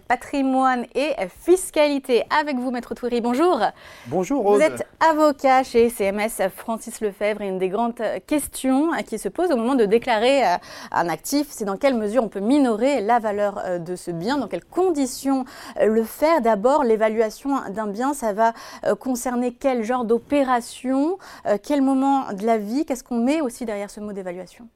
patrimoine et fiscalité. Avec vous, Maître Toury, bonjour. Bonjour Rose. Vous êtes avocat chez CMS Francis Lefebvre et une des grandes questions qui se pose au moment de déclarer euh, un actif, c'est dans quelle mesure on peut minorer la valeur euh, de ce bien, dans quelles conditions euh, le faire? D'abord, l'évaluation d'un bien, ça va concerner quel genre d'opération, quel moment de la vie, qu'est-ce qu'on met aussi derrière ce mot d'évaluation?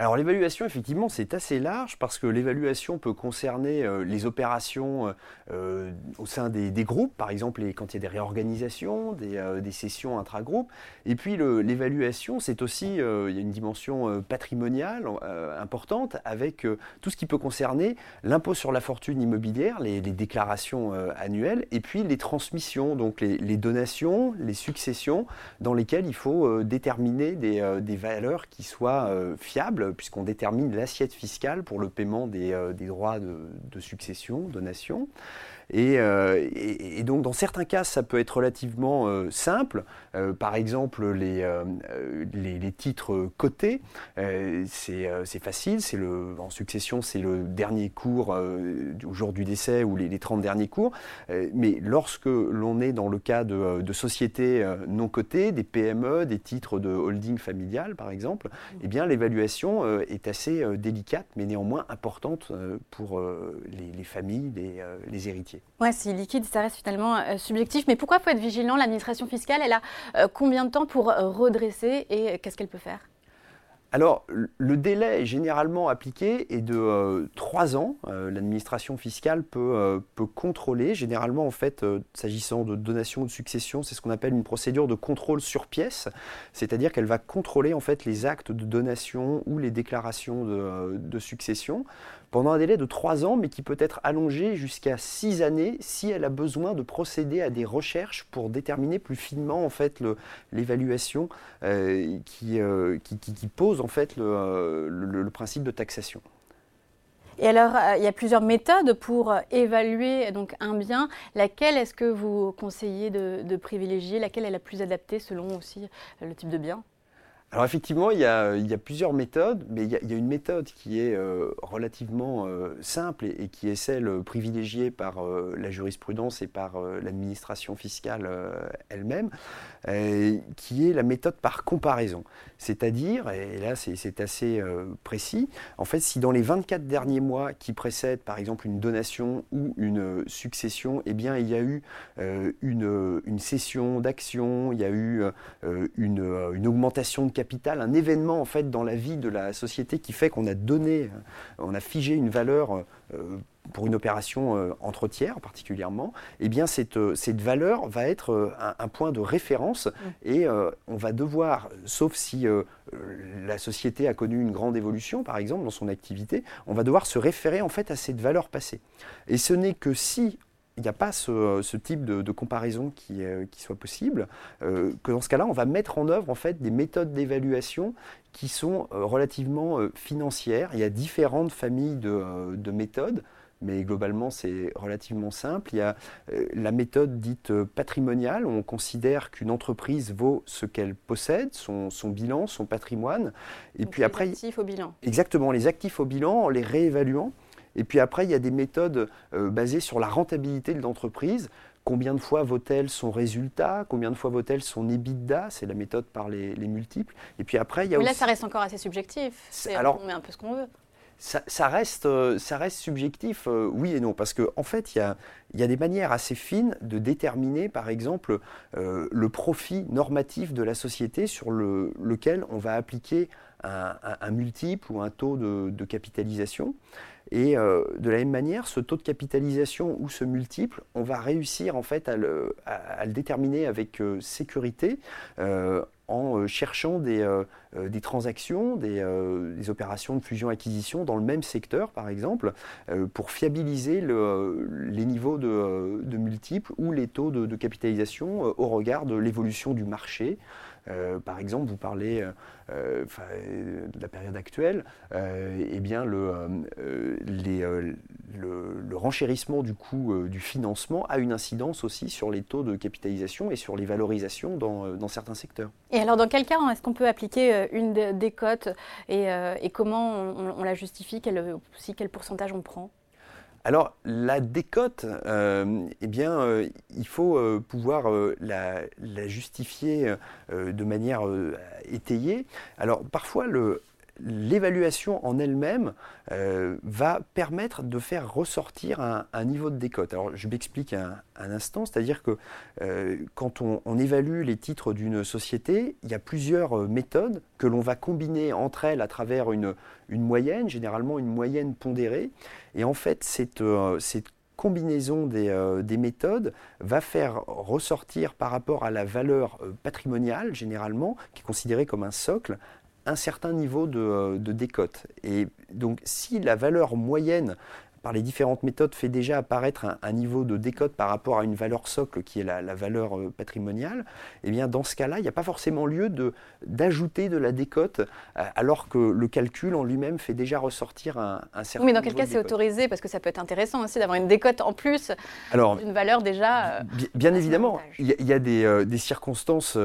Alors l'évaluation, effectivement, c'est assez large parce que l'évaluation peut concerner euh, les opérations euh, euh, au sein des, groupes, par exemple quand il y a des réorganisations, des, sessions intra-groupes. Et puis l'évaluation, c'est aussi, il y a une dimension patrimoniale importante avec tout ce qui peut concerner l'impôt sur la fortune immobilière, les, déclarations annuelles, et puis les transmissions, donc les, donations, les successions, dans lesquelles il faut déterminer des valeurs qui soient fiables puisqu'on détermine l'assiette fiscale pour le paiement des, euh, droits de, de, succession, donation. Euh, et, donc, dans certains cas, ça peut être relativement euh, simple. Euh, par exemple, les, les, titres cotés, c'est facile. C'est en succession, c'est le dernier cours au jour du décès ou les, les 30 derniers cours. mais lorsque l'on est dans le cas de, de sociétés non cotées, des PME, des titres de holding familial, par exemple, eh bien, l'évaluation est assez délicate, mais néanmoins importante pour les, les familles, les, les héritiers. Ouais, c'est liquide, ça reste finalement euh, subjectif. Mais pourquoi faut être vigilant? L'administration fiscale, elle a euh, combien de temps pour euh, redresser et qu'est-ce qu'elle peut faire? Alors, le délai généralement appliqué est de 3 ans. L'administration fiscale peut, peut, contrôler. Généralement, en fait, s'agissant de donation ou de succession, c'est ce qu'on appelle une procédure de contrôle sur pièce. C'est-à-dire qu'elle va contrôler en fait les actes de donation ou les déclarations de succession pendant un délai de 3 ans, mais qui peut être allongé jusqu'à 6 années si elle a besoin de procéder à des recherches pour déterminer plus finement en fait l'évaluation euh, euh, qui, pose en fait le, le, principe de taxation. Et alors, euh, il y a plusieurs méthodes pour évaluer donc un bien. Laquelle est-ce que vous conseillez de, de privilégier? Laquelle est la plus adaptée selon aussi le type de bien? Alors effectivement, il y, a, plusieurs méthodes, mais il y a, une méthode qui est euh, relativement euh, simple et, qui est celle privilégiée par euh, la jurisprudence et par l'administration fiscale elle-même, qui est la méthode par comparaison. C'est-à-dire, et là c'est assez précis, en fait si dans les 24 derniers mois qui précèdent par exemple une donation ou une succession, eh bien il y a eu une, une, cession d'actions, il y a eu une, une augmentation de capital, un événement en fait dans la vie de la société qui fait qu'on a donné, euh, on a figé une valeur euh, pour une opération euh, entre tiers particulièrement, eh bien cette, cette valeur va être un, point de référence mmh. et on va devoir, sauf si la société a connu une grande évolution par exemple dans son activité, on va devoir se référer en fait à cette valeur passée. Et ce n'est que si il n'y a pas ce, type de, comparaison qui, qui, soit possible, euh, que dans ce cas-là, on va mettre en œuvre en fait des méthodes d'évaluation qui sont euh, relativement euh, financières. Il y a différentes familles de, méthodes mais globalement c'est relativement simple. Il y a la méthode dite patrimoniale, où on considère qu'une entreprise vaut ce qu'elle possède, son, son, bilan, son patrimoine. Et puis après, les actifs au bilan. Exactement, les actifs au bilan en les réévaluant. Et puis après, il y a des méthodes euh, basées sur la rentabilité de l'entreprise. Combien de fois vaut-elle son résultat? Combien de fois vaut-elle son EBITDA? C'est la méthode par les, multiples. Et puis après, il y a Mais là, ça reste encore assez subjectif. Alors, on met un peu ce qu'on veut. Ça, reste, euh, ça reste subjectif, euh, oui et non, parce qu'en en fait, il y a, y a, des manières assez fines de déterminer, par exemple, le profit normatif de la société sur le, lequel on va appliquer un, multiple ou un taux de, capitalisation. Et euh, de la même manière, ce taux de capitalisation ou ce multiple, on va réussir en fait à le, déterminer avec euh, sécurité euh, en cherchant des, des transactions, des, opérations de fusion-acquisition dans le même secteur, par exemple, pour fiabiliser les niveaux de, multiples ou les taux de capitalisation au regard de l'évolution du marché. Euh, par exemple, vous parlez euh, euh, de la période actuelle, eh bien le, le, renchérissement du coût du financement a une incidence aussi sur les taux de capitalisation et sur les valorisations dans, certains secteurs. Et alors, dans quel cas est-ce qu'on peut appliquer une des cotes et, comment on, la justifie, quel, aussi quel pourcentage on prend? Alors la décote, euh, eh bien, euh, il faut euh, pouvoir la, justifier de manière étayée. Alors parfois, l'évaluation en elle-même va permettre de faire ressortir un, niveau de décote. Alors je m'explique un, instant, c'est-à-dire que quand on, évalue les titres d'une société, il y a plusieurs méthodes que l'on va combiner entre elles à travers une, moyenne, généralement une moyenne pondérée. Et en fait, cette, euh, combinaison des, euh, des, méthodes va faire ressortir par rapport à la valeur euh, patrimoniale, généralement, qui est considérée comme un socle, un certain niveau de, de décote. Et donc, si la valeur moyenne par les différentes méthodes, fait déjà apparaître un, niveau de décote par rapport à une valeur socle qui est la, valeur euh, patrimoniale, eh bien dans ce cas-là, il n'y a pas forcément lieu d'ajouter de, la décote euh, alors que le calcul en lui-même fait déjà ressortir un, un certain Oui, mais dans quel cas c'est autorisé? Parce que ça peut être intéressant aussi d'avoir une décote en plus d'une valeur déjà. Euh, bien, évidemment, il y, a, des, circonstances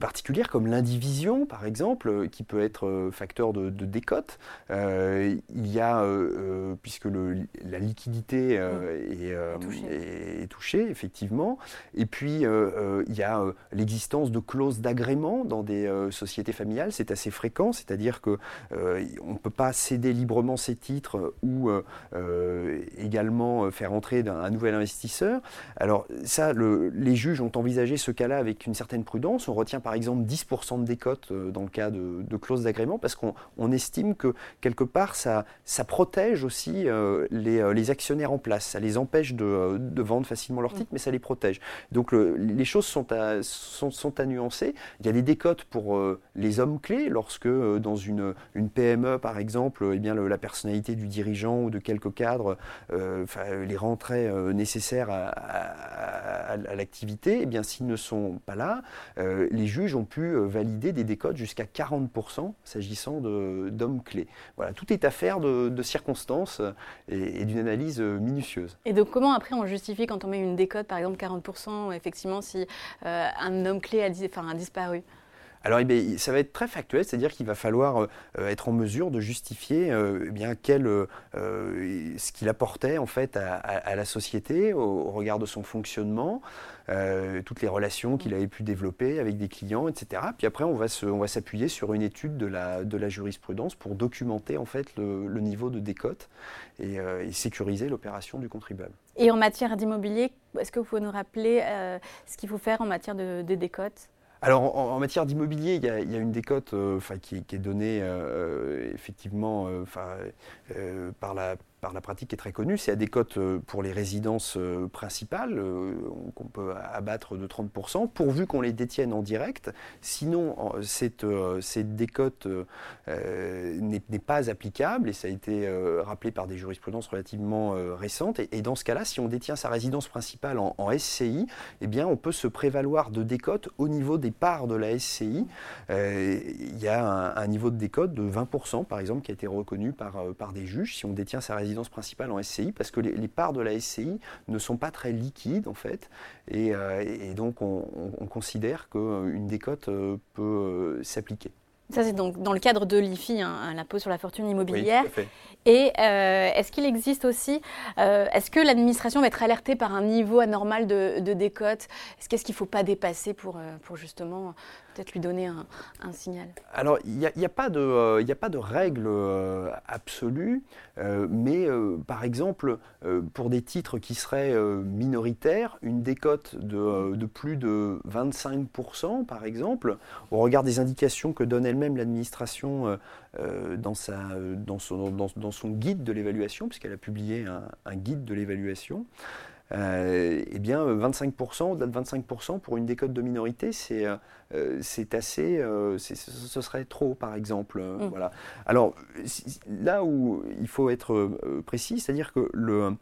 particulières comme l'indivision, par exemple, qui peut être facteur de, de décote. il y a, puisque le la liquidité euh, euh, est, touchée. effectivement. Et puis, euh, il y a l'existence de clauses d'agrément dans des sociétés familiales. C'est assez fréquent, c'est-à-dire qu'on ne peut pas céder librement ses titres ou également faire entrer un, nouvel investisseur. Alors, ça, les juges ont envisagé ce cas-là avec une certaine prudence. On retient par exemple 10% de décote dans le cas de, clauses d'agrément parce qu'on estime que quelque part, ça, ça protège aussi euh, les, actionnaires en place. Ça les empêche de, euh, vendre facilement leurs titres, mais ça les protège. Donc les choses sont à, sont, à nuancer. Il y a des décotes pour euh, les hommes clés, lorsque dans une, une PME, par exemple, eh bien, la personnalité du dirigeant ou de quelques cadres les rend très nécessaires à, l'activité, eh bien s'ils ne sont pas là, les juges ont pu valider des décotes jusqu'à 40% s'agissant d'hommes clés. Voilà, tout est affaire de, de circonstances et, d'une analyse euh, minutieuse. Et donc comment après on justifie quand on met une décote, par exemple 40%, effectivement, si euh, un homme clé a disparu? Alors, eh ça va être très factuel, c'est-à-dire qu'il va falloir euh, être en mesure de justifier eh bien, quel, ce qu'il apportait en fait à, la société au, regard de son fonctionnement, toutes les relations qu'il avait pu développer avec des clients, etc. Puis après, on va, s'appuyer sur une étude de la, de la jurisprudence pour documenter en fait le, niveau de décote euh, et, sécuriser l'opération du contribuable. Et en matière d'immobilier, est-ce que vous pouvez nous rappeler euh, ce qu'il faut faire en matière de, décote? Alors en, matière d'immobilier, il, y, a une décote euh, qui, est donnée effectivement par la par la pratique est très connue, c'est à des cotes euh, pour les résidences euh, principales euh, qu'on peut abattre de 30%, pourvu qu'on les détienne en direct. Sinon, cette, cette décote n'est pas applicable, et ça a été rappelé par des jurisprudences relativement récentes. Et, dans ce cas-là, si on détient sa résidence principale en, SCI, eh bien, on peut se prévaloir de décote au niveau des parts de la SCI. il y a un, niveau de décote de 20%, par exemple, qui a été reconnu par, par des juges si on détient sa résidence principale en SCI parce que les, parts de la SCI ne sont pas très liquides en fait et, euh, donc on, considère qu'une décote euh, peut euh, s'appliquer. Ça, c'est donc dans le cadre de l'IFI, hein, l'impôt sur la fortune immobilière. Et est-ce qu'il existe aussi, est-ce que l'administration va être alertée par un niveau anormal de, de décote? Qu'est-ce qu'il ne faut pas dépasser pour, pour justement peut-être lui donner un, signal? Alors, il n'y a, a, pas de, euh, a pas de règle euh, absolue, euh, mais par exemple, pour des titres qui seraient minoritaires, une décote de, de, plus de 25%, par exemple, au regard des indications que donne elle-même l'administration dans, sa, dans, son, dans, son guide de l'évaluation, puisqu'elle a publié un guide de l'évaluation, euh, eh bien 25%, au-delà de 25% pour une décote de minorité, c'est euh, c'est assez, euh, ce serait trop par exemple. Mm. Voilà. Alors là où il faut être précis, c'est-à-dire que le,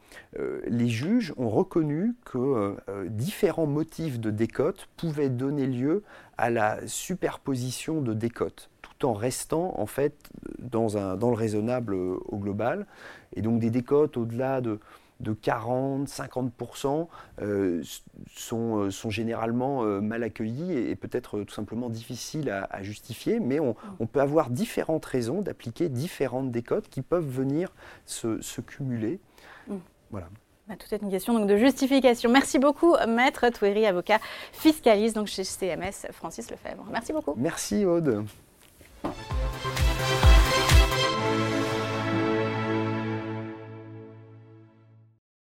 les juges ont reconnu que différents motifs de décote pouvaient donner lieu à la superposition de décotes tout en restant en fait dans, un, dans le raisonnable au global. Et donc des décotes au-delà de de 40, 50% euh, sont, euh, sont, généralement euh, mal accueillis et, peut-être tout simplement difficiles à, justifier, mais on, peut avoir différentes raisons d'appliquer différentes décotes qui peuvent venir se, cumuler. Voilà. Bah, tout est une question donc, de justification. Merci beaucoup, Maître Touéry, avocat fiscaliste donc chez CMS Francis Lefebvre. Merci beaucoup. Merci Aude.